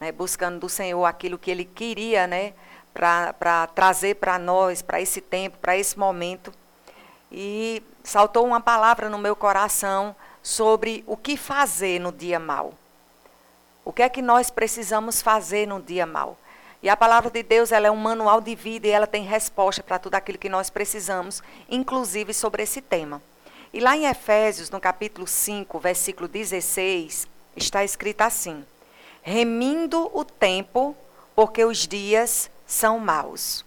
né, buscando do Senhor aquilo que Ele queria, né, para trazer para nós, para esse tempo, para esse momento. E saltou uma palavra no meu coração sobre o que fazer no dia mau. O que é que nós precisamos fazer no dia mau? E a palavra de Deus ela é um manual de vida e ela tem resposta para tudo aquilo que nós precisamos, inclusive sobre esse tema. E lá em Efésios, no capítulo 5, versículo 16, está escrito assim: Remindo o tempo, porque os dias são maus.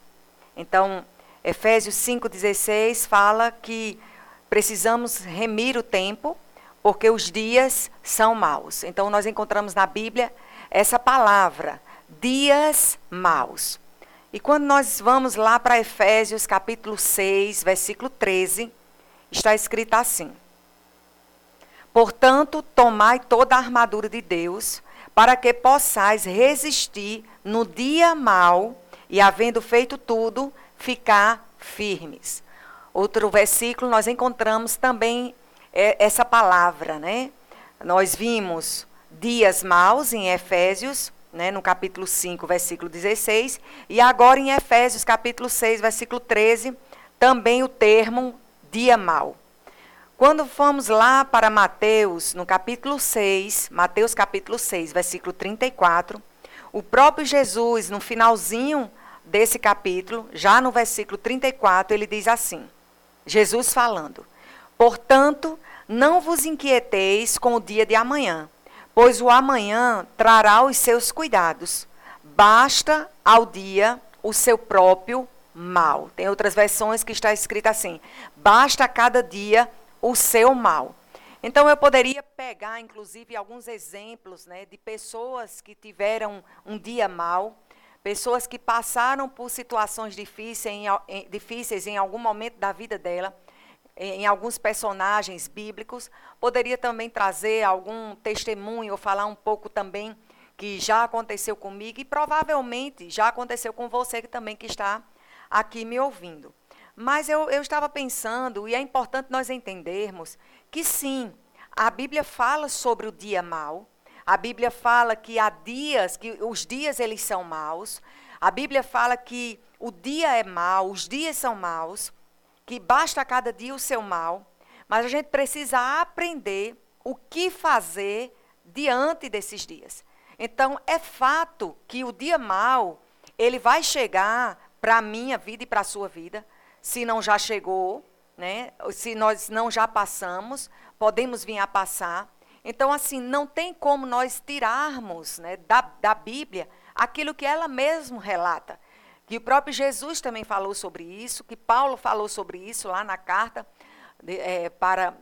Então, Efésios 5,16 fala que precisamos remir o tempo, porque os dias são maus. Então, nós encontramos na Bíblia essa palavra, dias maus. E quando nós vamos lá para Efésios capítulo 6, versículo 13, está escrito assim: Portanto, tomai toda a armadura de Deus, para que possais resistir no dia mau e, havendo feito tudo, ficar firmes. Outro versículo nós encontramos também é, essa palavra, né? Nós vimos dias maus em Efésios, né, no capítulo 5, versículo 16, e agora em Efésios, capítulo 6, versículo 13, também o termo dia mau. Quando fomos lá para Mateus, no capítulo 6, Mateus capítulo 6, versículo 34, o próprio Jesus, no finalzinho desse capítulo, já no versículo 34, ele diz assim: Jesus falando: Portanto, não vos inquieteis com o dia de amanhã, pois o amanhã trará os seus cuidados. Basta ao dia o seu próprio mal. Tem outras versões que está escrito assim: basta a cada dia o seu mal. Então eu poderia pegar, inclusive, alguns exemplos né, de pessoas que tiveram um dia mal, pessoas que passaram por situações difíceis em, em, difíceis em algum momento da vida dela em alguns personagens bíblicos. Poderia também trazer algum testemunho ou falar um pouco também que já aconteceu comigo e provavelmente já aconteceu com você que também que está aqui me ouvindo. Mas eu, eu estava pensando, e é importante nós entendermos, que sim, a Bíblia fala sobre o dia mau, a Bíblia fala que há dias, que os dias eles são maus, a Bíblia fala que o dia é mau, os dias são maus, que basta a cada dia o seu mal, mas a gente precisa aprender o que fazer diante desses dias. Então, é fato que o dia mal, ele vai chegar para a minha vida e para a sua vida, se não já chegou, né? se nós não já passamos, podemos vir a passar. Então, assim, não tem como nós tirarmos né, da, da Bíblia aquilo que ela mesma relata. Que o próprio Jesus também falou sobre isso, que Paulo falou sobre isso lá na carta de, é, para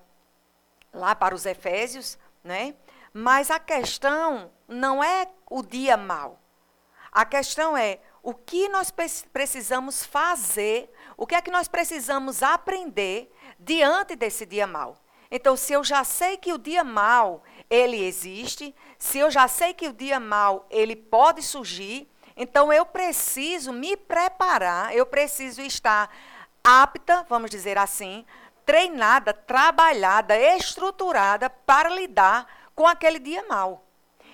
lá para os Efésios, né? Mas a questão não é o dia mal. A questão é o que nós precisamos fazer, o que é que nós precisamos aprender diante desse dia mal. Então, se eu já sei que o dia mal ele existe, se eu já sei que o dia mal ele pode surgir, então eu preciso me preparar, eu preciso estar apta, vamos dizer assim, treinada, trabalhada, estruturada para lidar com aquele dia mal.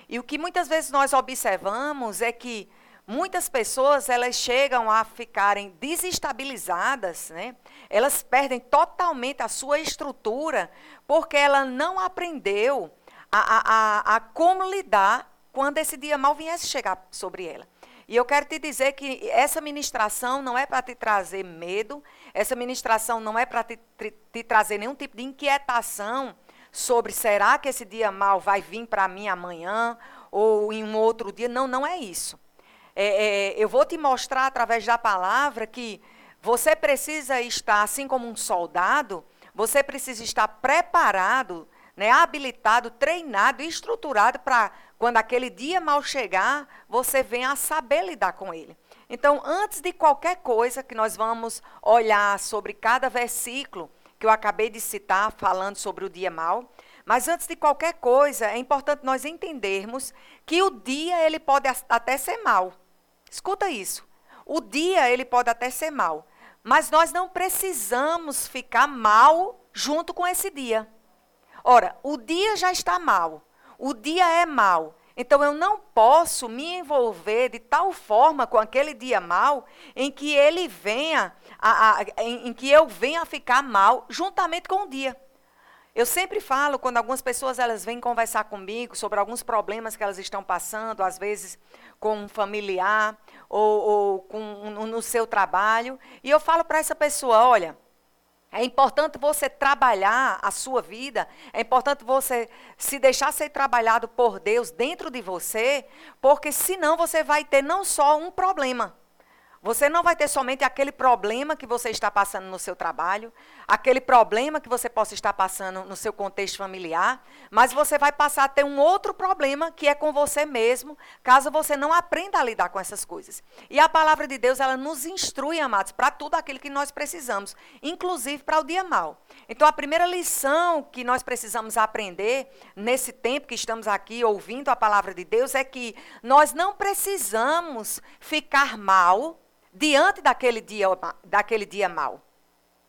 E o que muitas vezes nós observamos é que muitas pessoas elas chegam a ficarem desestabilizadas, né? Elas perdem totalmente a sua estrutura porque ela não aprendeu a, a, a, a como lidar quando esse dia mal viesse chegar sobre ela. E eu quero te dizer que essa ministração não é para te trazer medo, essa ministração não é para te, te, te, trazer nenhum tipo de inquietação sobre será que esse dia mal vai vir para mim amanhã ou em um outro dia. Não, não é isso. É, é, eu vou te mostrar através da palavra que você precisa estar, assim como um soldado, você precisa estar preparado, né, habilitado, treinado, estruturado para quando aquele dia mal chegar, você venha a saber lidar com ele. Então, antes de qualquer coisa que nós vamos olhar sobre cada versículo que eu acabei de citar, falando sobre o dia mal, mas antes de qualquer coisa, é importante nós entendermos que o dia ele pode até ser mal. Escuta isso. O dia ele pode até ser mal, mas nós não precisamos ficar mal junto com esse dia. Ora, o dia já está mal. O dia é mau. Então eu não posso me envolver de tal forma com aquele dia mal em que ele venha, a, a, em, em que eu venha a ficar mal juntamente com o dia. Eu sempre falo, quando algumas pessoas elas vêm conversar comigo sobre alguns problemas que elas estão passando, às vezes com um familiar ou, ou com, no seu trabalho, e eu falo para essa pessoa, olha, é importante você trabalhar a sua vida, é importante você se deixar ser trabalhado por Deus dentro de você, porque senão você vai ter não só um problema, você não vai ter somente aquele problema que você está passando no seu trabalho, aquele problema que você possa estar passando no seu contexto familiar, mas você vai passar a ter um outro problema que é com você mesmo, caso você não aprenda a lidar com essas coisas. E a palavra de Deus, ela nos instrui, amados, para tudo aquilo que nós precisamos, inclusive para o dia mal. Então, a primeira lição que nós precisamos aprender nesse tempo que estamos aqui ouvindo a palavra de Deus é que nós não precisamos ficar mal diante daquele dia, daquele dia mau.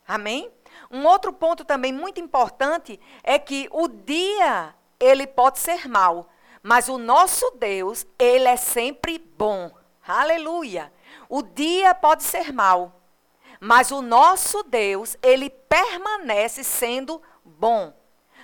Amém? Um outro ponto também muito importante é que o dia ele pode ser mau, mas o nosso Deus, ele é sempre bom. Aleluia. O dia pode ser mau, mas o nosso Deus, ele permanece sendo bom.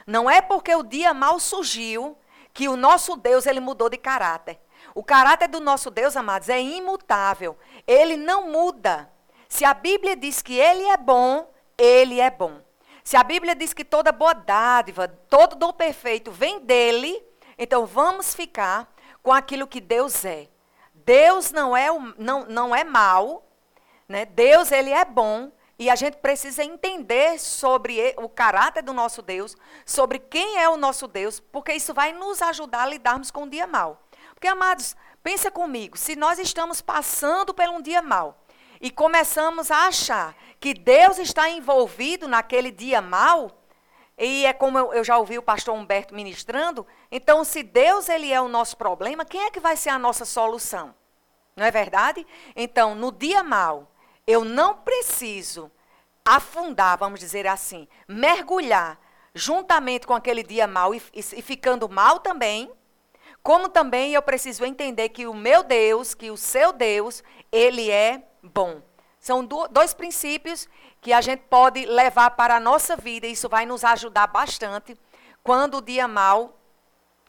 Não é porque o dia mal surgiu que o nosso Deus ele mudou de caráter. O caráter do nosso Deus, amados, é imutável. Ele não muda. Se a Bíblia diz que ele é bom, ele é bom. Se a Bíblia diz que toda boa dádiva, todo dom perfeito vem dele, então vamos ficar com aquilo que Deus é. Deus não é, não, não é mal, né? Deus ele é bom e a gente precisa entender sobre o caráter do nosso Deus, sobre quem é o nosso Deus, porque isso vai nos ajudar a lidarmos com o dia mal. Porque, amados, pensa comigo, se nós estamos passando por um dia mau e começamos a achar que Deus está envolvido naquele dia mau, e é como eu, já ouvi o pastor Humberto ministrando, então se Deus ele é o nosso problema, quem é que vai ser a nossa solução? Não é verdade? Então, no dia mau, eu não preciso afundar, vamos dizer assim, mergulhar juntamente com aquele dia mau e, e, e ficando mal também, como também eu preciso entender que o meu Deus, que o seu Deus, ele é bom. São do, dois princípios que a gente pode levar para a nossa vida e isso vai nos ajudar bastante quando o dia mal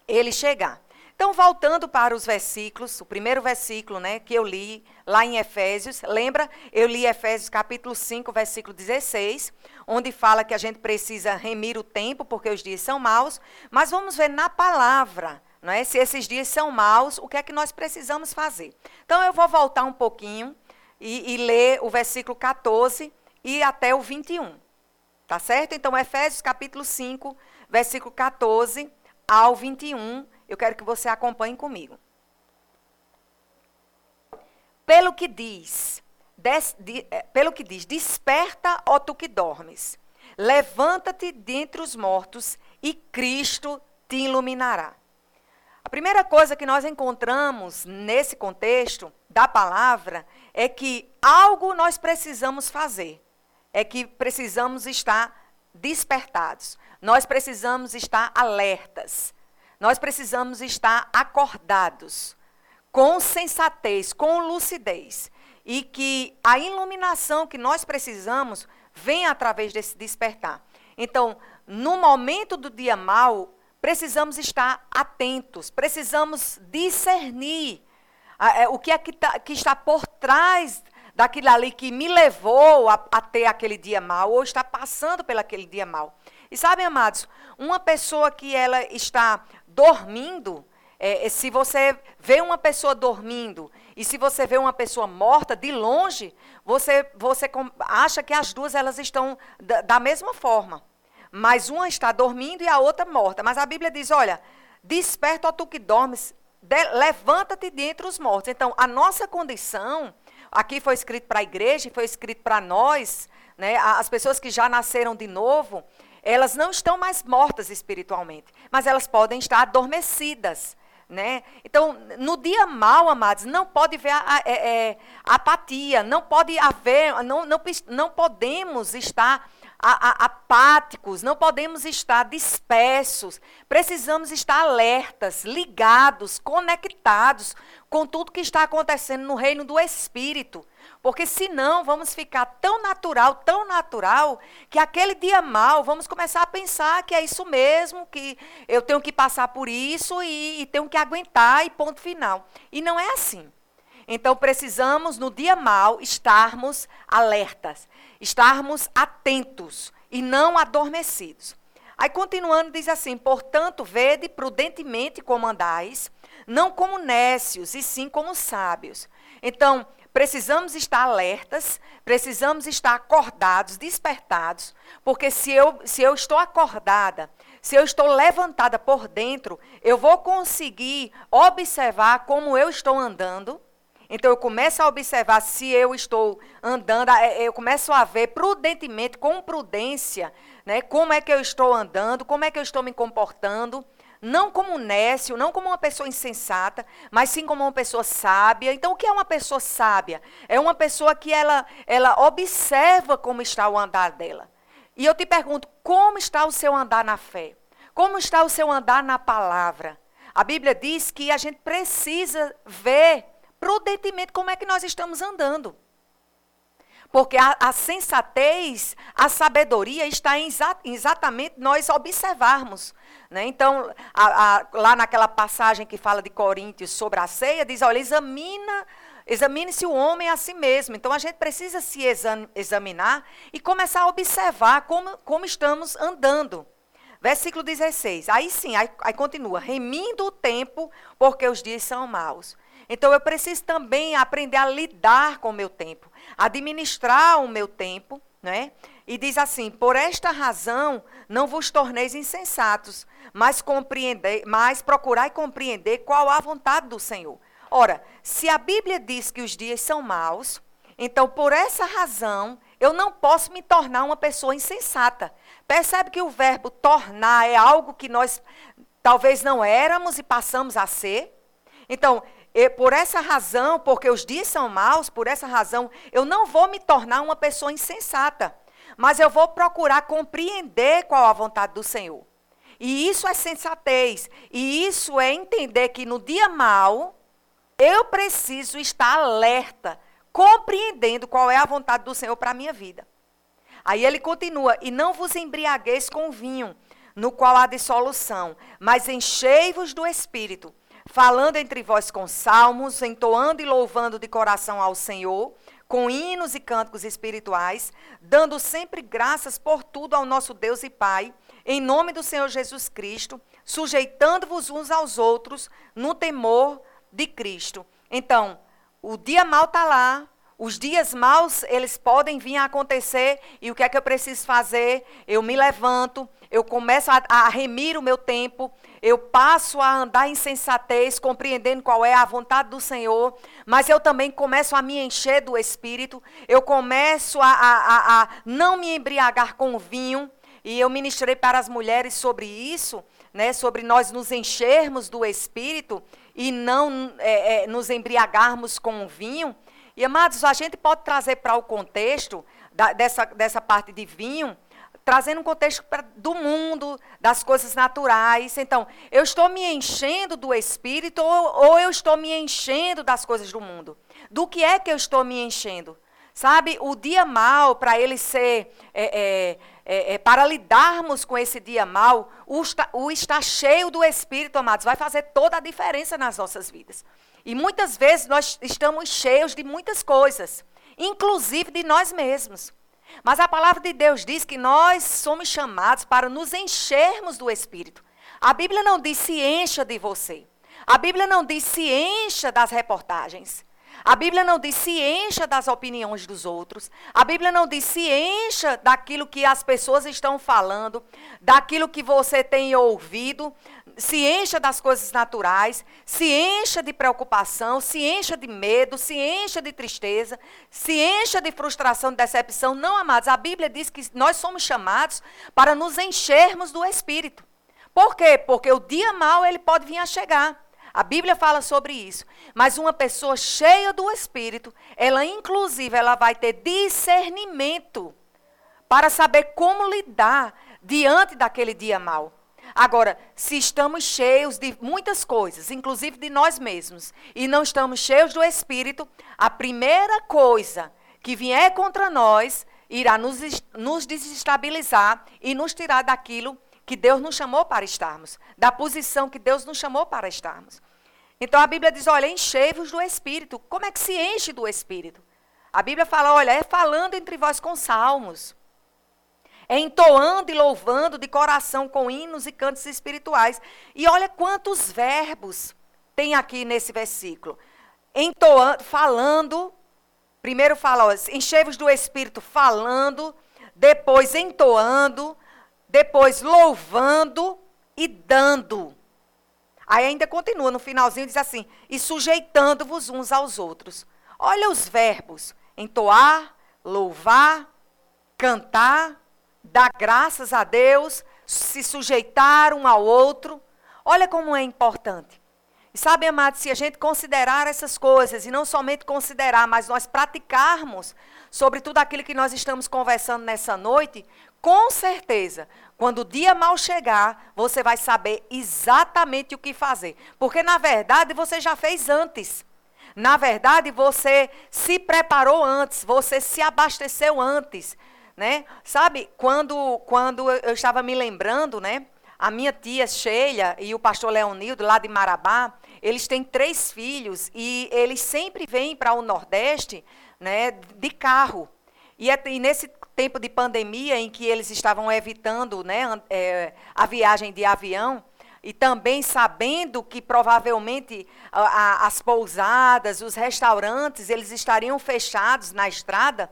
ele chegar. Então, voltando para os versículos, o primeiro versículo né, que eu li lá em Efésios, lembra? Eu li Efésios capítulo 5, versículo 16, onde fala que a gente precisa remir o tempo, porque os dias são maus, mas vamos ver na palavra não é? Se esses dias são maus, o que é que nós precisamos fazer? Então eu vou voltar um pouquinho e, e ler o versículo 14 e até o 21. Tá certo? Então, Efésios capítulo 5, versículo 14 ao 21. Eu quero que você acompanhe comigo. Pelo que diz, des, de, é, pelo que diz, desperta, ó tu que dormes. Levanta-te dentre os mortos e Cristo te iluminará. A primeira coisa que nós encontramos nesse contexto da palavra é que algo nós precisamos fazer. É que precisamos estar despertados. Nós precisamos estar alertas. Nós precisamos estar acordados, com sensatez, com lucidez. E que a iluminação que nós precisamos vem através desse despertar. Então, no momento do dia mal, precisamos estar atentos, precisamos discernir o que é que, tá, que, está por trás daquilo ali que me levou a, a ter aquele dia mal, ou está passando pelo aquele dia mal. E sabem, amados, uma pessoa que ela está dormindo, é, é, se você vê uma pessoa dormindo e se você vê uma pessoa morta de longe, você, você acha que as duas elas estão da, da mesma forma mas uma está dormindo e a outra morta. Mas a Bíblia diz: olha, desperta, ó tu que dormes, levanta-te dentre os mortos. Então, a nossa condição, aqui foi escrito para a igreja, foi escrito para nós, né, as pessoas que já nasceram de novo, elas não estão mais mortas espiritualmente, mas elas podem estar adormecidas. Né? Então, no dia mal, amados, não pode haver é, é, apatia, não pode haver, não, não, não podemos estar a, a, apáticos, não podemos estar dispersos. Precisamos estar alertas, ligados, conectados com tudo que está acontecendo no reino do Espírito. Porque senão vamos ficar tão natural, tão natural, que aquele dia mal vamos começar a pensar que é isso mesmo, que eu tenho que passar por isso e, e tenho que aguentar e ponto final. E não é assim. Então precisamos, no dia mal, estarmos alertas, estarmos atentos e não adormecidos. Aí continuando, diz assim: portanto, vede prudentemente como andais, não como nécios, e sim como sábios. Então, precisamos estar alertas, precisamos estar acordados, despertados, porque se eu, se eu estou acordada, se eu estou levantada por dentro, eu vou conseguir observar como eu estou andando então eu começo a observar se eu estou andando, é, eu começo a ver prudentemente, com prudência, né, como é que eu estou andando, como é que eu estou me comportando, não como um nécio, não como uma pessoa insensata, mas sim como uma pessoa sábia. Então o que é uma pessoa sábia? É uma pessoa que ela, ela observa como está o andar dela. E eu te pergunto, como está o seu andar na fé? Como está o seu andar na palavra? A Bíblia diz que a gente precisa ver prudentemente como é que nós estamos andando. Porque a, a sensatez, a sabedoria está em exa, exatamente nós observarmos. Né? Então, a, a, lá naquela passagem que fala de Coríntios sobre a ceia, diz: olha, examina. Examine-se o homem a si mesmo. Então a gente precisa se examinar e começar a observar como, como estamos andando. Versículo 16. Aí sim, aí, aí continua: remindo o tempo, porque os dias são maus. Então eu preciso também aprender a lidar com o meu tempo, administrar o meu tempo, né? E diz assim: por esta razão não vos torneis insensatos, mas compreender, mas procurai compreender qual a vontade do Senhor. Ora, se a Bíblia diz que os dias são maus, então por essa razão eu não posso me tornar uma pessoa insensata. Percebe que o verbo tornar é algo que nós talvez não éramos e passamos a ser? Então, e por essa razão, porque os dias são maus, por essa razão, eu não vou me tornar uma pessoa insensata, mas eu vou procurar compreender qual a vontade do Senhor. E isso é sensatez, e isso é entender que no dia mau, eu preciso estar alerta, compreendendo qual é a vontade do Senhor para a minha vida. Aí ele continua: E não vos embriagueis com vinho, no qual há dissolução, mas enchei-vos do espírito falando entre vós com salmos, entoando e louvando de coração ao Senhor, com hinos e cânticos espirituais, dando sempre graças por tudo ao nosso Deus e Pai, em nome do Senhor Jesus Cristo, sujeitando-vos uns aos outros no temor de Cristo. Então, o dia mal está lá, os dias maus, eles podem vir a acontecer, e o que é que eu preciso fazer? Eu me levanto, eu começo a, a, remir o meu tempo, eu passo a andar em sensatez, compreendendo qual é a vontade do Senhor, mas eu também começo a me encher do Espírito, eu começo a, a, a não me embriagar com vinho, e eu ministrei para as mulheres sobre isso, né, sobre nós nos enchermos do Espírito e não é, é, nos embriagarmos com vinho. E, amados, a gente pode trazer para o contexto da, dessa, dessa parte de vinho, trazendo um contexto pra, do mundo, das coisas naturais. Então, eu estou me enchendo do Espírito ou, ou eu estou me enchendo das coisas do mundo? Do que é que eu estou me enchendo? Sabe, o dia mal, para ele ser, é, é, é, é, para lidarmos com esse dia mal, o, o estar cheio do Espírito, amados, vai fazer toda a diferença nas nossas vidas. E muitas vezes nós estamos cheios de muitas coisas, inclusive de nós mesmos. Mas a palavra de Deus diz que nós somos chamados para nos enchermos do Espírito. A Bíblia não diz se encha de você. A Bíblia não diz se encha das reportagens. A Bíblia não diz se encha das opiniões dos outros. A Bíblia não diz se encha daquilo que as pessoas estão falando, daquilo que você tem ouvido. Se encha das coisas naturais, se encha de preocupação, se encha de medo, se encha de tristeza, se encha de frustração, de decepção. Não, amados, a Bíblia diz que nós somos chamados para nos enchermos do Espírito. Por quê? Porque o dia mau ele pode vir a chegar. A Bíblia fala sobre isso. Mas uma pessoa cheia do Espírito, ela inclusive ela vai ter discernimento para saber como lidar diante daquele dia mau. Agora, se estamos cheios de muitas coisas, inclusive de nós mesmos, e não estamos cheios do Espírito, a primeira coisa que vier contra nós irá nos, nos desestabilizar e nos tirar daquilo que Deus nos chamou para estarmos, da posição que Deus nos chamou para estarmos. Então a Bíblia diz: olha, enchei-vos do Espírito. Como é que se enche do Espírito? A Bíblia fala: olha, é falando entre vós com salmos, é entoando e louvando de coração com hinos e cantos espirituais. E olha quantos verbos tem aqui nesse versículo. Entoando, falando, primeiro fala, enchei-vos do Espírito falando, depois entoando, depois louvando e dando. Aí ainda continua no finalzinho, diz assim: e sujeitando-vos uns aos outros. Olha os verbos: entoar, louvar, cantar, dar graças a Deus, se sujeitar um ao outro. Olha como é importante. E sabe, amados, se a gente considerar essas coisas, e não somente considerar, mas nós praticarmos sobre tudo aquilo que nós estamos conversando nessa noite, com certeza, quando o dia mal chegar, você vai saber exatamente o que fazer. Porque, na verdade, você já fez antes. Na verdade, você se preparou antes, você se abasteceu antes né? Sabe, quando, quando eu estava me lembrando, né? A minha tia Sheila e o pastor Leonildo, lá de Marabá, eles têm três filhos e eles sempre vêm para o Nordeste né, de carro. E, é, e, nesse tempo de pandemia, em que eles estavam evitando né, é, a viagem de avião, e também sabendo que provavelmente a, a, as pousadas, os restaurantes, eles estariam fechados na estrada,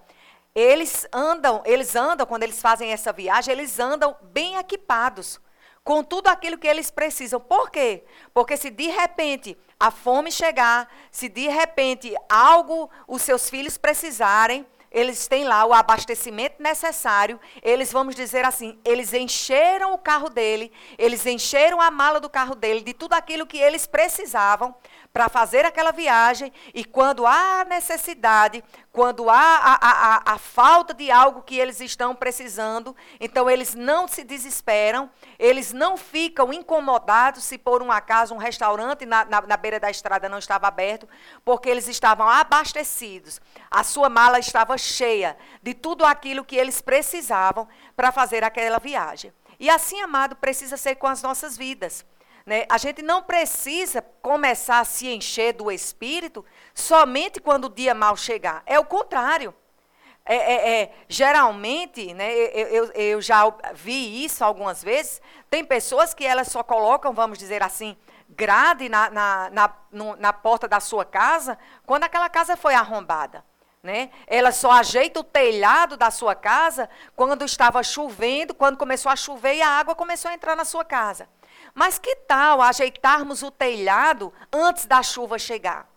eles andam, eles andam, quando eles fazem essa viagem, eles andam bem equipados, com tudo aquilo que eles precisam. Por quê? Porque se de repente a fome chegar, se de repente algo os seus filhos precisarem, eles têm lá o abastecimento necessário, eles, vamos dizer assim, eles encheram o carro dele, eles encheram a mala do carro dele de tudo aquilo que eles precisavam para fazer aquela viagem e quando há necessidade, quando há a, a, a, falta de algo que eles estão precisando, então eles não se desesperam, eles não ficam incomodados se por um acaso um restaurante na, na, na beira da estrada não estava aberto, porque eles estavam abastecidos, a sua mala estava cheia de tudo aquilo que eles precisavam para fazer aquela viagem. E assim, amado, precisa ser com as nossas vidas. Né? A gente não precisa começar a se encher do Espírito somente quando o dia mal chegar. É o contrário. É, é, é, geralmente, né, eu, eu, eu, já vi isso algumas vezes, tem pessoas que elas só colocam, vamos dizer assim, grade na, na, na, no, na porta da sua casa quando aquela casa foi arrombada. Né? Ela só ajeita o telhado da sua casa quando estava chovendo, quando começou a chover e a água começou a entrar na sua casa. Mas que tal ajeitarmos o telhado antes da chuva chegar?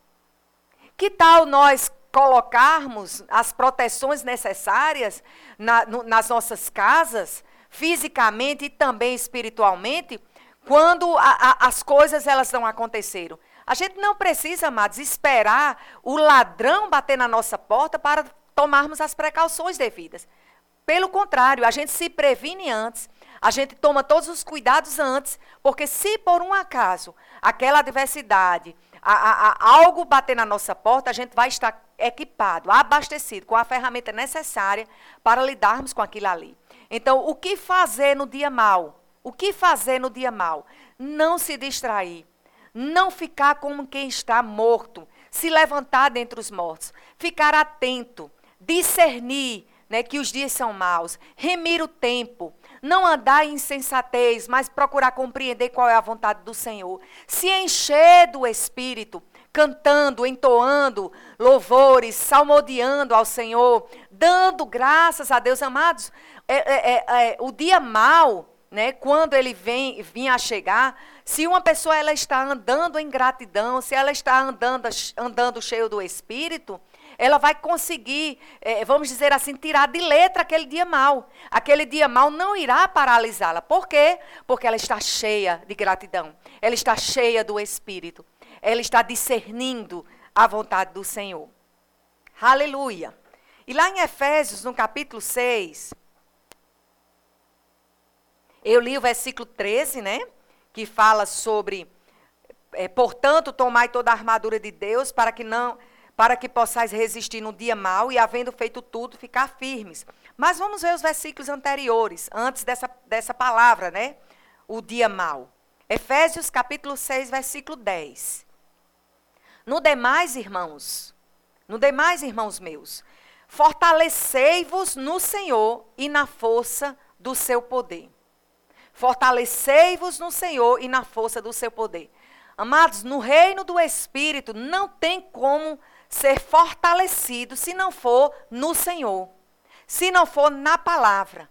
Que tal nós colocarmos as proteções necessárias na, no, nas nossas casas, fisicamente e também espiritualmente, quando a, a, as coisas elas não aconteceram? A gente não precisa, amados, esperar o ladrão bater na nossa porta para tomarmos as precauções devidas. Pelo contrário, a gente se previne antes a gente toma todos os cuidados antes, porque se por um acaso aquela adversidade, a, a, a, algo bater na nossa porta, a gente vai estar equipado, abastecido com a ferramenta necessária para lidarmos com aquilo ali. Então, o que fazer no dia mal? O que fazer no dia mal? Não se distrair, não ficar como quem está morto, se levantar dentre os mortos, ficar atento, discernir né, que os dias são maus, remir o tempo, não andar em insensatez, mas procurar compreender qual é a vontade do Senhor. Se encher do Espírito, cantando, entoando louvores, salmodiando ao Senhor, dando graças a Deus, amados. É, é, é, é, o dia mal, né, quando ele vem, vinha a chegar, se uma pessoa ela está andando em gratidão, se ela está andando, andando cheio do Espírito, ela vai conseguir, é, vamos dizer assim, tirar de letra aquele dia mal. Aquele dia mal não irá paralisá-la. Por quê? Porque ela está cheia de gratidão. Ela está cheia do Espírito. Ela está discernindo a vontade do Senhor. Aleluia. E lá em Efésios, no capítulo 6, Eu li o versículo 13, né? Que fala sobre, é, portanto, tomai toda a armadura de Deus para que não, para que possais resistir no dia mau e, havendo feito tudo, ficar firmes. Mas vamos ver os versículos anteriores, antes dessa, dessa palavra, né? O dia mau. Efésios capítulo 6, versículo 10. No demais, irmãos, no demais, irmãos meus, fortalecei-vos no Senhor e na força do seu poder. Fortalecei-vos no Senhor e na força do seu poder. Amados, no reino do Espírito não tem como ser fortalecido se não for no Senhor, se não for na palavra.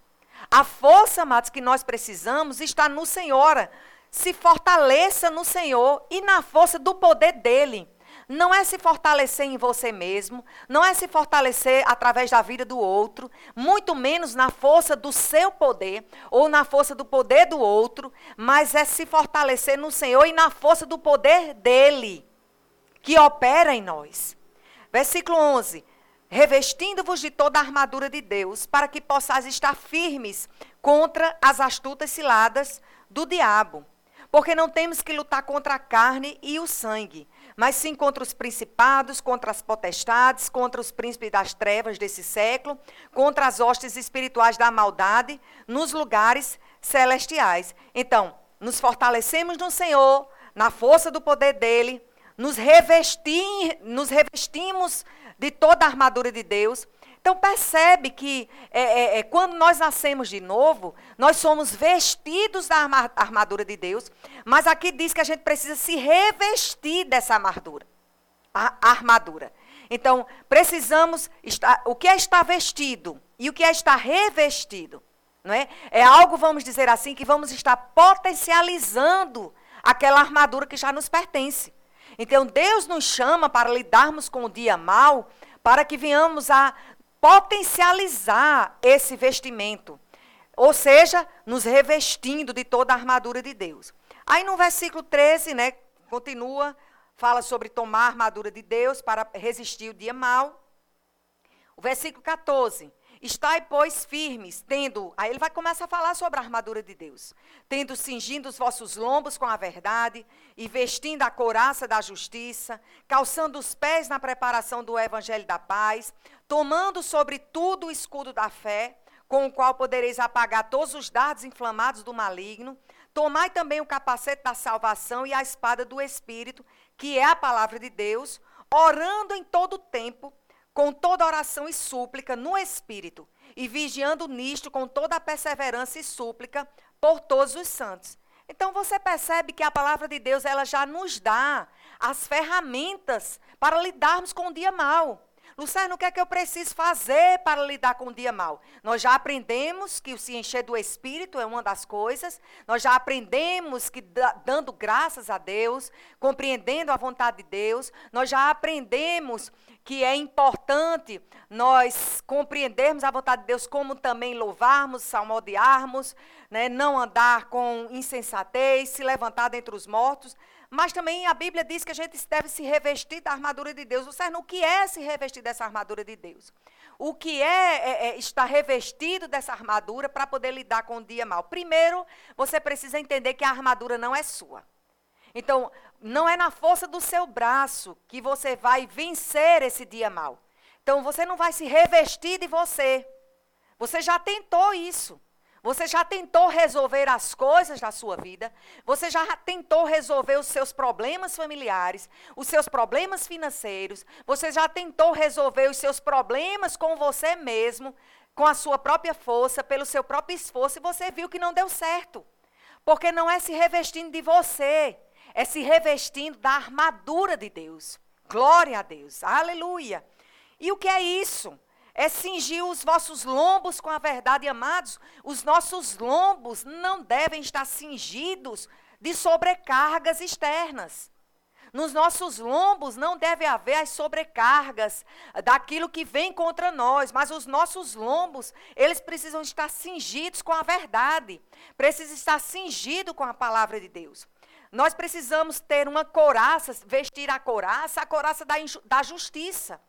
A força, amados, que nós precisamos está no Senhor. Se fortaleça no Senhor e na força do poder dele não é se fortalecer em você mesmo, não é se fortalecer através da vida do outro, muito menos na força do seu poder ou na força do poder do outro, mas é se fortalecer no Senhor e na força do poder dele, que opera em nós. Versículo 11: Revestindo-vos de toda a armadura de Deus, para que possais estar firmes contra as astutas ciladas do diabo. Porque não temos que lutar contra a carne e o sangue mas sim contra os principados, contra as potestades, contra os príncipes das trevas desse século, contra as hostes espirituais da maldade nos lugares celestiais. Então, nos fortalecemos no Senhor, na força do poder dele, nos, revestir, nos revestimos de toda a armadura de Deus então percebe que é, é, é, quando nós nascemos de novo, nós somos vestidos da armadura de Deus, mas aqui diz que a gente precisa se revestir dessa armadura. Armadura. Então, precisamos estar. O que é estar vestido e o que é estar revestido? Não é? é algo, vamos dizer assim, que vamos estar potencializando aquela armadura que já nos pertence. Então, Deus nos chama para lidarmos com o dia mal, para que venhamos a potencializar esse vestimento. Ou seja, nos revestindo de toda a armadura de Deus. Aí no versículo 13, né, continua, fala sobre tomar a armadura de Deus para resistir o dia mal. O versículo 14, Estai, pois, firmes, tendo. Aí ele vai começar a falar sobre a armadura de Deus. Tendo cingindo os vossos lombos com a verdade, e vestindo a couraça da justiça, calçando os pés na preparação do evangelho da paz, tomando sobre tudo o escudo da fé, com o qual podereis apagar todos os dardos inflamados do maligno. Tomai também o capacete da salvação e a espada do Espírito, que é a palavra de Deus, orando em todo o tempo com toda oração e súplica no Espírito, e vigiando nisto com toda a perseverança e súplica por todos os santos. Então você percebe que a palavra de Deus ela já nos dá as ferramentas para lidarmos com o dia mal. Luciano, o que é que eu preciso fazer para lidar com o dia mal? Nós já aprendemos que o se encher do Espírito é uma das coisas. Nós já aprendemos que dando graças a Deus, compreendendo a vontade de Deus, nós já aprendemos que é importante nós compreendermos a vontade de Deus, como também louvarmos, salmodiarmos, né, não andar com insensatez, se levantar dentre os mortos. Mas também a Bíblia diz que a gente deve se revestir da armadura de Deus. Você o que é se revestir dessa armadura de Deus? O que é, é, é estar revestido dessa armadura para poder lidar com o dia mal? Primeiro, você precisa entender que a armadura não é sua. Então, não é na força do seu braço que você vai vencer esse dia mal. Então, você não vai se revestir de você. Você já tentou isso. Você já tentou resolver as coisas da sua vida? Você já tentou resolver os seus problemas familiares, os seus problemas financeiros? Você já tentou resolver os seus problemas com você mesmo, com a sua própria força, pelo seu próprio esforço, e você viu que não deu certo? Porque não é se revestindo de você, é se revestindo da armadura de Deus. Glória a Deus. Aleluia. E o que é isso? É cingir os vossos lombos com a verdade, amados. Os nossos lombos não devem estar cingidos de sobrecargas externas. Nos nossos lombos não deve haver as sobrecargas daquilo que vem contra nós, mas os nossos lombos, eles precisam estar cingidos com a verdade, precisam estar cingidos com a palavra de Deus. Nós precisamos ter uma coraça, vestir a coraça, a coraça da, da justiça.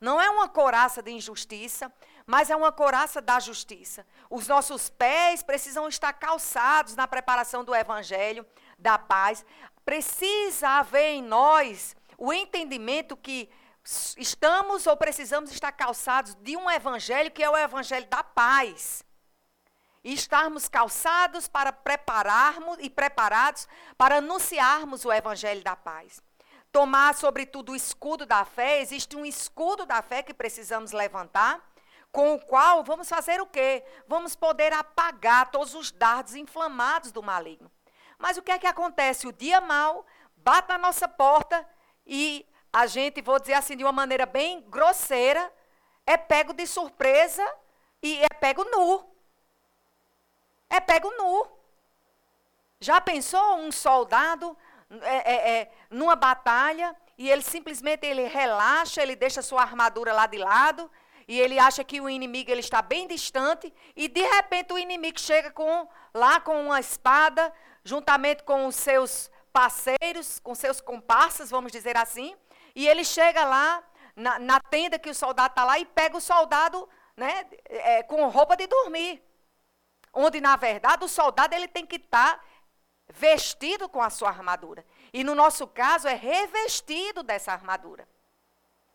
Não é uma coraça de injustiça, mas é uma coraça da justiça. Os nossos pés precisam estar calçados na preparação do evangelho da paz. Precisa haver em nós o entendimento que estamos ou precisamos estar calçados de um evangelho que é o evangelho da paz. E estarmos calçados para prepararmos e preparados para anunciarmos o evangelho da paz. Tomar, sobretudo, o escudo da fé, existe um escudo da fé que precisamos levantar, com o qual vamos fazer o quê? Vamos poder apagar todos os dardos inflamados do maligno. Mas o que é que acontece? O dia mal bate na nossa porta e a gente, vou dizer assim de uma maneira bem grosseira, é pego de surpresa e é pego nu. É pego nu. Já pensou um soldado é, é, é, numa batalha e ele simplesmente ele relaxa, ele deixa sua armadura lá de lado e ele acha que o inimigo ele está bem distante e de repente o inimigo chega com lá com uma espada juntamente com os seus parceiros, com seus comparsas, vamos dizer assim, e ele chega lá na, na tenda que o soldado está lá e pega o soldado né, é, com roupa de dormir. Onde, na verdade, o soldado ele tem que estar tá vestido com a sua armadura. E no nosso caso, é revestido dessa armadura.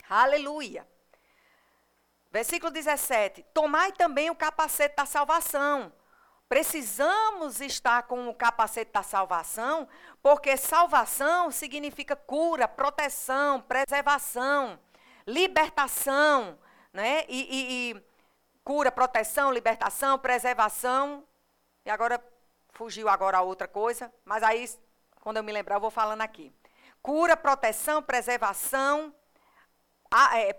Aleluia. Versículo 17: Tomai também o capacete da salvação Precisamos estar com o capacete da salvação, porque salvação significa cura, proteção, preservação, libertação, né? E, e, e cura, proteção, libertação, preservação. E agora fugiu agora a outra coisa, mas aí quando eu me lembrar eu vou falando aqui. Cura, proteção, preservação, é,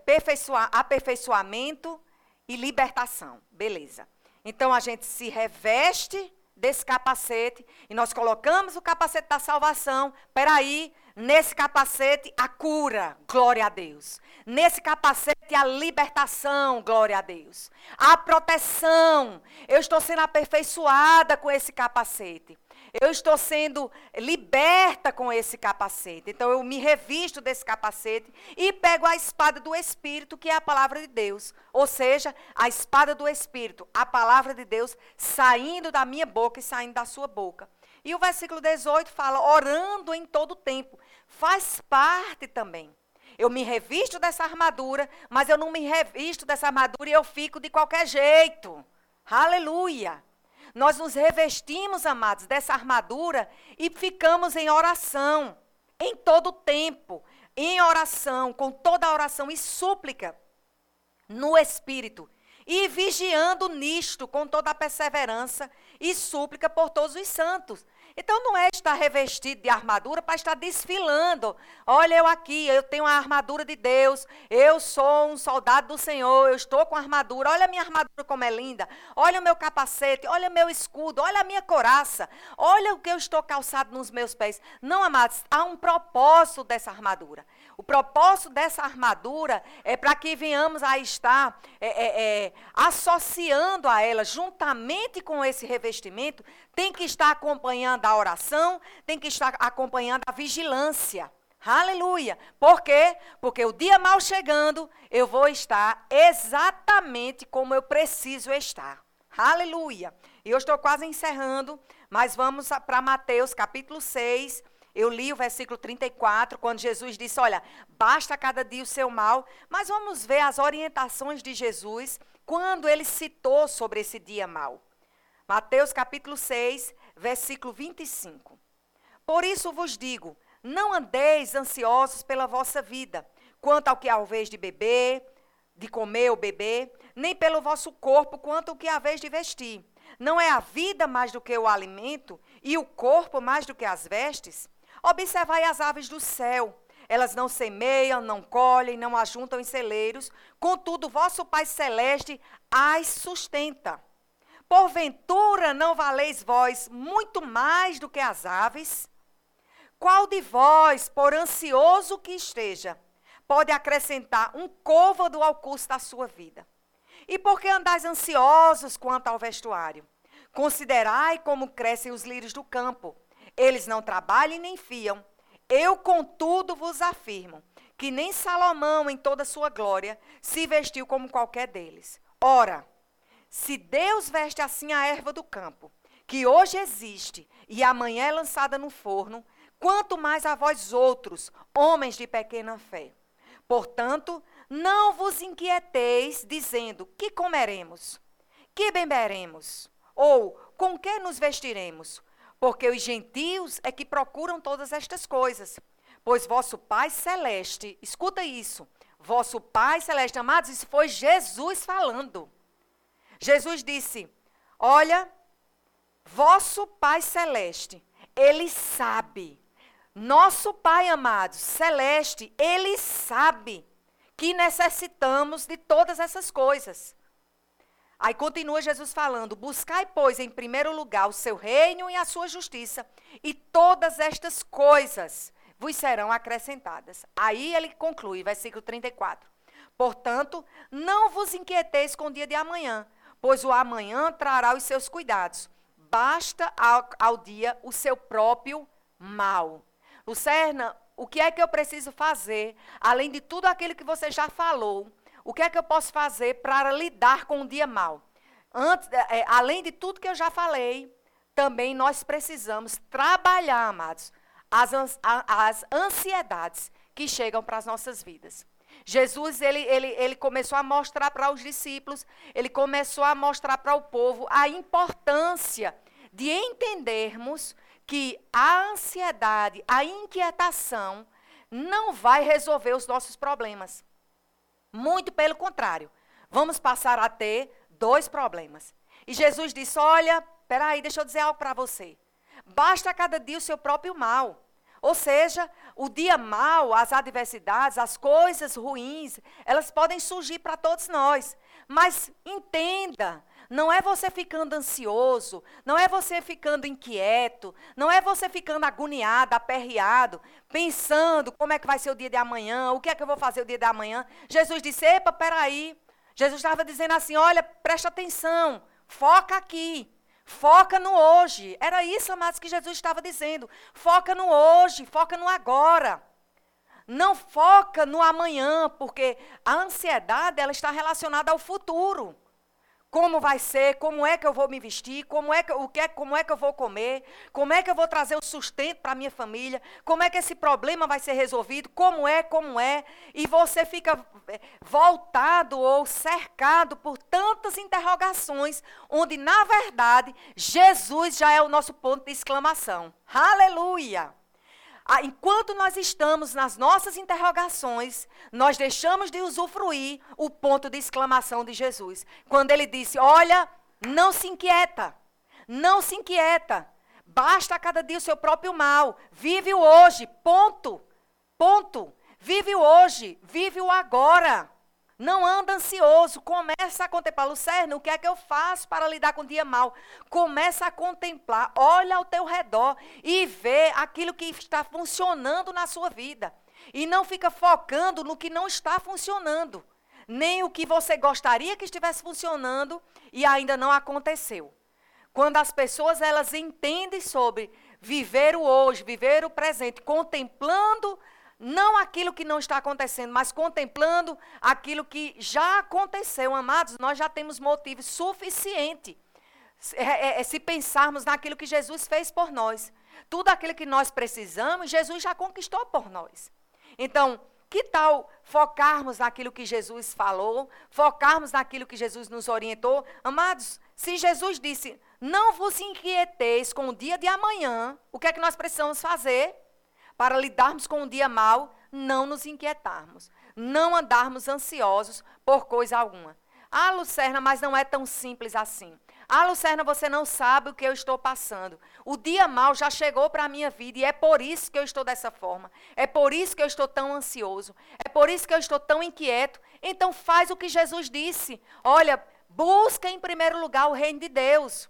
aperfeiçoamento e libertação. Beleza. Então a gente se reveste desse capacete e nós colocamos o capacete da salvação. Peraí, nesse capacete a cura, glória a Deus. Nesse capacete a libertação, glória a Deus. A proteção, eu estou sendo aperfeiçoada com esse capacete. Eu estou sendo liberta com esse capacete. Então eu me revisto desse capacete e pego a espada do Espírito, que é a palavra de Deus. Ou seja, a espada do Espírito, a palavra de Deus saindo da minha boca e saindo da sua boca. E o versículo 18 fala: orando em todo tempo. Faz parte também. Eu me revisto dessa armadura, mas eu não me revisto dessa armadura e eu fico de qualquer jeito. Aleluia. Nós nos revestimos, amados, dessa armadura e ficamos em oração, em todo tempo, em oração, com toda a oração e súplica no Espírito, e vigiando nisto com toda a perseverança e súplica por todos os santos. Então não é estar revestido de armadura para estar desfilando. Olha eu aqui, eu tenho a armadura de Deus, eu sou um soldado do Senhor, eu estou com armadura. Olha a minha armadura como é linda. Olha o meu capacete, olha o meu escudo, olha a minha coraça. Olha o que eu estou calçado nos meus pés. Não, amados, há um propósito dessa armadura. O propósito dessa armadura é para que venhamos a estar é, é, é, associando a ela, juntamente com esse revestimento, tem que estar acompanhando a oração, tem que estar acompanhando a vigilância. Aleluia. Por quê? Porque o dia mal chegando, eu vou estar exatamente como eu preciso estar. Aleluia. E eu estou quase encerrando, mas vamos para Mateus capítulo 6, eu li o versículo 34, quando Jesus disse: Olha, basta cada dia o seu mal. Mas vamos ver as orientações de Jesus quando ele citou sobre esse dia mal. Mateus capítulo 6, versículo 25. Por isso vos digo: não andeis ansiosos pela vossa vida, quanto ao que há vez de beber, de comer ou beber, nem pelo vosso corpo, quanto ao que há vez de vestir. Não é a vida mais do que o alimento, e o corpo mais do que as vestes? Observai as aves do céu. Elas não semeiam, não colhem, não ajuntam em celeiros, contudo, vosso Pai Celeste as sustenta. Porventura não valeis vós muito mais do que as aves? Qual de vós, por ansioso que esteja, pode acrescentar um côvado ao custo da sua vida? E por que andais ansiosos quanto ao vestuário? Considerai como crescem os lírios do campo eles não trabalham nem fiam. Eu, contudo, vos afirmo que nem Salomão, em toda sua glória, se vestiu como qualquer deles. Ora, se Deus veste assim a erva do campo, que hoje existe e amanhã é lançada no forno, quanto mais a vós outros, homens de pequena fé. Portanto, não vos inquieteis, dizendo: que comeremos? Que beberemos? Ou com que nos vestiremos? Porque os gentios é que procuram todas estas coisas. Pois vosso Pai Celeste, escuta isso, vosso Pai Celeste, amados, isso foi Jesus falando. Jesus disse: Olha, vosso Pai Celeste, ele sabe nosso Pai amado, celeste, ele sabe que necessitamos de todas essas coisas. Aí continua Jesus falando: Buscai, pois, em primeiro lugar o seu reino e a sua justiça, e todas estas coisas vos serão acrescentadas. Aí ele conclui, versículo 34. Portanto, não vos inquieteis com o dia de amanhã, pois o amanhã trará os seus cuidados. Basta ao, ao dia o seu próprio mal. Lucerna, o que é que eu preciso fazer, além de tudo aquilo que você já falou? O que é que eu posso fazer para lidar com o dia mal? Antes, é, além de tudo que eu já falei, também nós precisamos trabalhar, amados, as, as ansiedades que chegam para as nossas vidas. Jesus, ele, ele, ele começou a mostrar para os discípulos, ele começou a mostrar para o povo a importância de entendermos que a ansiedade, a inquietação, não vai resolver os nossos problemas. Muito pelo contrário, vamos passar a ter dois problemas. E Jesus disse: Olha, peraí, deixa eu dizer algo para você. Basta cada dia o seu próprio mal. Ou seja, o dia mal, as adversidades, as coisas ruins, elas podem surgir para todos nós. Mas entenda, não é você ficando ansioso, não é você ficando inquieto, não é você ficando agoniado, aperreado, pensando como é que vai ser o dia de amanhã, o que é que eu vou fazer o dia de amanhã. Jesus disse: Epa, peraí. Jesus estava dizendo assim: olha, presta atenção, foca aqui. Foca no hoje. Era isso, amados, que Jesus estava dizendo. Foca no hoje, foca no agora. Não foca no amanhã, porque a ansiedade ela está relacionada ao futuro como vai ser, como é que eu vou me vestir, como é que, o que é, como é que eu vou comer, como é que eu vou trazer o sustento para a minha família, como é que esse problema vai ser resolvido, como é, como é, e você fica eh, voltado ou cercado por tantas interrogações, onde na verdade Jesus já é o nosso ponto de exclamação. Aleluia! Ah, enquanto nós estamos nas nossas interrogações, nós deixamos de usufruir o ponto de exclamação de Jesus. Quando ele disse: Olha, não se inquieta, não se inquieta, basta a cada dia o seu próprio mal, vive o hoje, ponto, ponto. Vive o hoje, vive o agora. Não anda ansioso, começa a contemplar. Lucerno, o que é que eu faço para lidar com o dia mal? Começa a contemplar, olha ao teu redor e vê aquilo que está funcionando na sua vida. E não fica focando no que não está funcionando. Nem o que você gostaria que estivesse funcionando e ainda não aconteceu. Quando as pessoas elas entendem sobre viver o hoje, viver o presente, contemplando não aquilo que não está acontecendo, mas contemplando aquilo que já aconteceu. Amados, nós já temos motivo suficiente é, é, é, se pensarmos naquilo que Jesus fez por nós. Tudo aquilo que nós precisamos, Jesus já conquistou por nós. Então, que tal focarmos naquilo que Jesus falou, focarmos naquilo que Jesus nos orientou? Amados, se Jesus disse: Não vos inquieteis com o dia de amanhã, o que é que nós precisamos fazer? Para lidarmos com o dia mal, não nos inquietarmos, não andarmos ansiosos por coisa alguma. Ah, Lucerna, mas não é tão simples assim. Ah, Lucerna, você não sabe o que eu estou passando. O dia mal já chegou para a minha vida e é por isso que eu estou dessa forma. É por isso que eu estou tão ansioso. É por isso que eu estou tão inquieto. Então faz o que Jesus disse. Olha, busca em primeiro lugar o reino de Deus.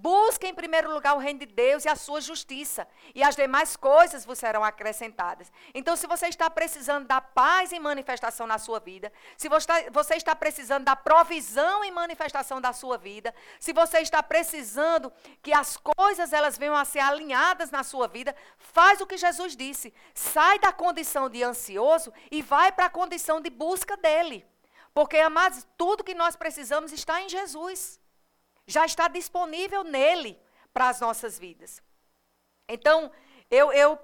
Busque em primeiro lugar o reino de Deus e a sua justiça, e as demais coisas vos serão acrescentadas. Então, se você está precisando da paz em manifestação na sua vida, se você está precisando da provisão em manifestação da sua vida, se você está precisando que as coisas elas venham a ser alinhadas na sua vida, faz o que Jesus disse. Sai da condição de ansioso e vai para a condição de busca dele. Porque, amados, tudo que nós precisamos está em Jesus. Já está disponível nele para as nossas vidas. Então, eu, eu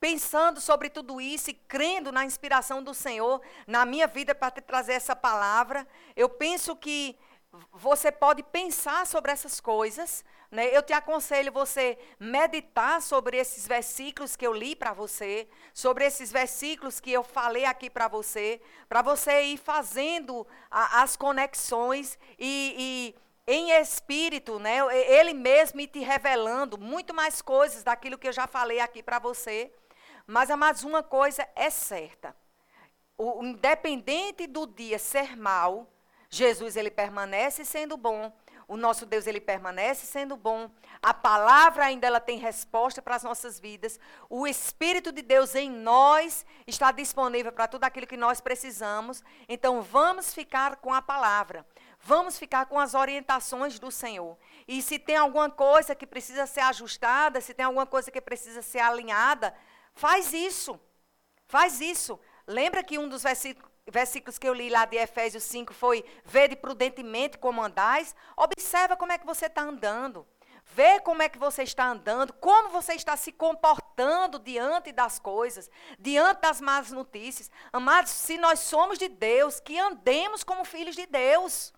pensando sobre tudo isso e crendo na inspiração do Senhor na minha vida para te trazer essa palavra, eu penso que você pode pensar sobre essas coisas. Né? Eu te aconselho você meditar sobre esses versículos que eu li para você, sobre esses versículos que eu falei aqui para você, para você ir fazendo a, as conexões e, e em espírito, né? Ele mesmo te revelando muito mais coisas daquilo que eu já falei aqui para você. Mas, amados, uma coisa é certa. O, independente do dia ser mal, Jesus ele permanece sendo bom. O nosso Deus ele permanece sendo bom. A palavra ainda ela tem resposta para as nossas vidas. O Espírito de Deus em nós está disponível para tudo aquilo que nós precisamos. Então vamos ficar com a palavra. Vamos ficar com as orientações do Senhor. E se tem alguma coisa que precisa ser ajustada, se tem alguma coisa que precisa ser alinhada, Faz isso. Faz isso. Lembra que um dos versículos que eu li lá de Efésios 5 foi: Vede prudentemente como andais. Observa como é que você está andando. Vê como é que você está andando, como você está se comportando diante das coisas, diante das más notícias. Amados, se nós somos de Deus, que andemos como filhos de Deus.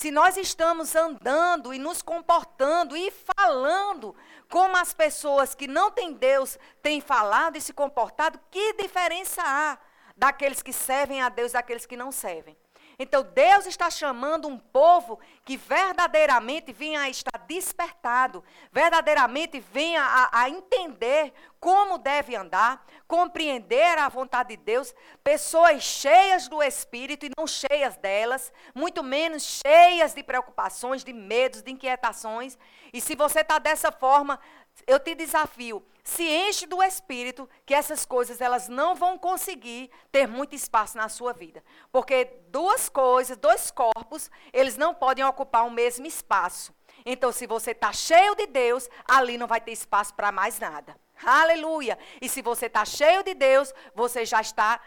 Se nós estamos andando e nos comportando e falando como as pessoas que não têm Deus têm falado e se comportado, que diferença há daqueles que servem a Deus e daqueles que não servem? Então Deus está chamando um povo que verdadeiramente venha a estar despertado, verdadeiramente venha a, a, entender como deve andar, compreender a vontade de Deus, pessoas cheias do Espírito e não cheias delas, muito menos cheias de preocupações, de medos, de inquietações. E se você está dessa forma, eu te desafio, se enche do Espírito, que essas coisas elas não vão conseguir ter muito espaço na sua vida. Porque duas coisas, dois corpos, eles não podem ocupar o mesmo espaço. Então, se você está cheio de Deus, ali não vai ter espaço para mais nada. Aleluia! E se você está cheio de Deus, você já está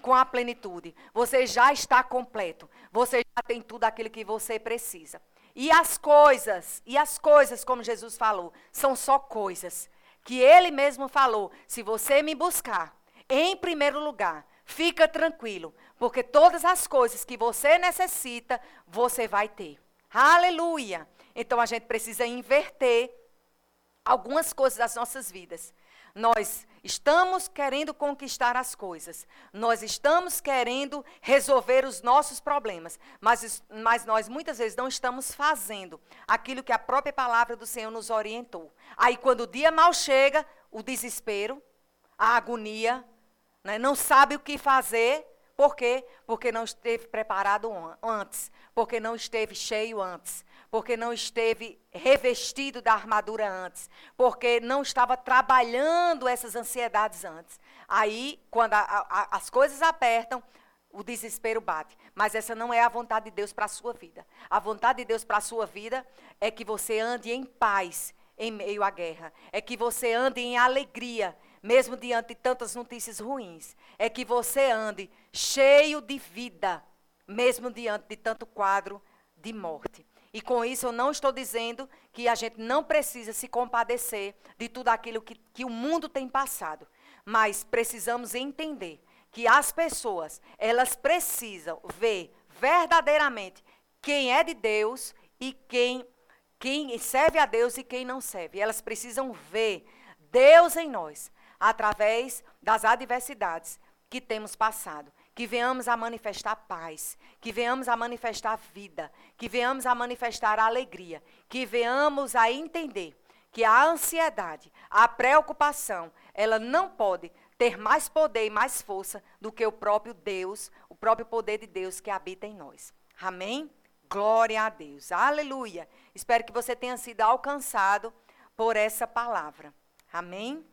com a plenitude. Você já está completo. Você já tem tudo aquilo que você precisa. E as coisas, e as coisas, como Jesus falou, são só coisas que ele mesmo falou: se você me buscar, em primeiro lugar, fica tranquilo, porque todas as coisas que você necessita, você vai ter. Aleluia! Então a gente precisa inverter algumas coisas das nossas vidas. Nós estamos querendo conquistar as coisas, nós estamos querendo resolver os nossos problemas, mas, mas nós muitas vezes não estamos fazendo aquilo que a própria palavra do Senhor nos orientou. Aí, quando o dia mal chega, o desespero, a agonia, né, não sabe o que fazer, por quê? Porque não esteve preparado antes, porque não esteve cheio antes, porque não esteve revestido da armadura antes, porque não estava trabalhando essas ansiedades antes. Aí, quando a, a, as coisas apertam, o desespero bate. Mas essa não é a vontade de Deus para a sua vida. A vontade de Deus para a sua vida é que você ande em paz em meio à guerra, é que você ande em alegria mesmo diante de tantas notícias ruins, é que você ande cheio de vida, mesmo diante de tanto quadro de morte. E com isso eu não estou dizendo que a gente não precisa se compadecer de tudo aquilo que, que o mundo tem passado. Mas precisamos entender que as pessoas, elas precisam ver verdadeiramente quem é de Deus e quem, quem serve a Deus e quem não serve. Elas precisam ver Deus em nós através das adversidades que temos passado. Que venhamos a manifestar paz, que venhamos a manifestar vida, que venhamos a manifestar alegria, que venhamos a entender que a ansiedade, a preocupação, ela não pode ter mais poder e mais força do que o próprio Deus, o próprio poder de Deus que habita em nós. Amém? Glória a Deus. Aleluia. Espero que você tenha sido alcançado por essa palavra. Amém?